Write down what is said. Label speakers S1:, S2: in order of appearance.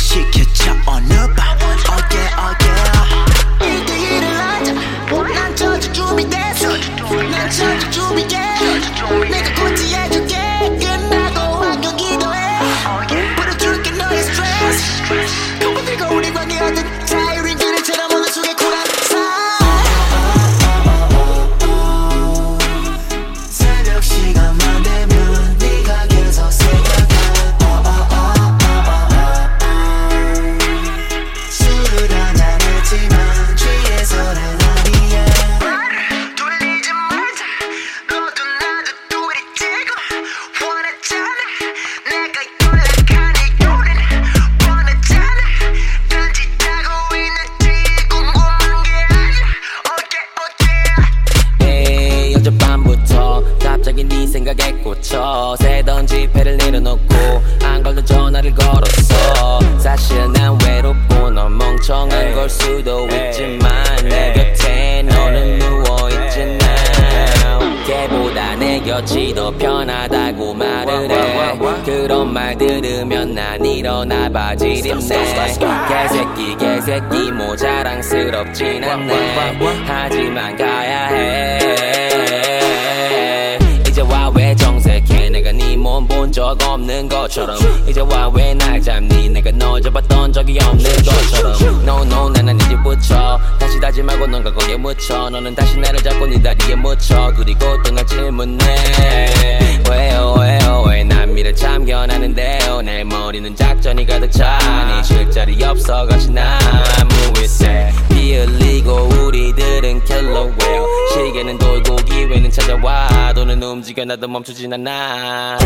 S1: 시켜줘 어느 밤 oh yeah oh yeah 1대1을 하자 난 저주 준비됐어 난 저주 준비돼 내가 고치해줄
S2: 갑자기 네 생각에 꽂혀 새던 지폐를 내려놓고 안 걸던 전화를 걸었어. 사실 난 외롭고 넌 멍청한 걸 수도 있지만 내 곁에 너는 누워있지 now 걔보다 내 곁이 더 편하다고 말을 해. 그런 말 들으면 난 일어나 바지를 입네 개새끼 개새끼 뭐 자랑스럽진 않네. 하지만 가야 해 적 없는 것처럼. 이제 와왜날 잡니? 내가 널 잡았던 적이 없는 것처럼. No no 나는 이제 붙여. 다시 다짐하고 넌가 거기에 묻혀. 너는 다시 나를 잡고 네 다리에 묻혀. 그리고 또 날 질문해. 왜요 왜요 왜난 미래 참견하는데요? 내 머리는 작전이 가득 차니 쉴 자리 없어 같이 나 움직여 나도 멈추진 않아.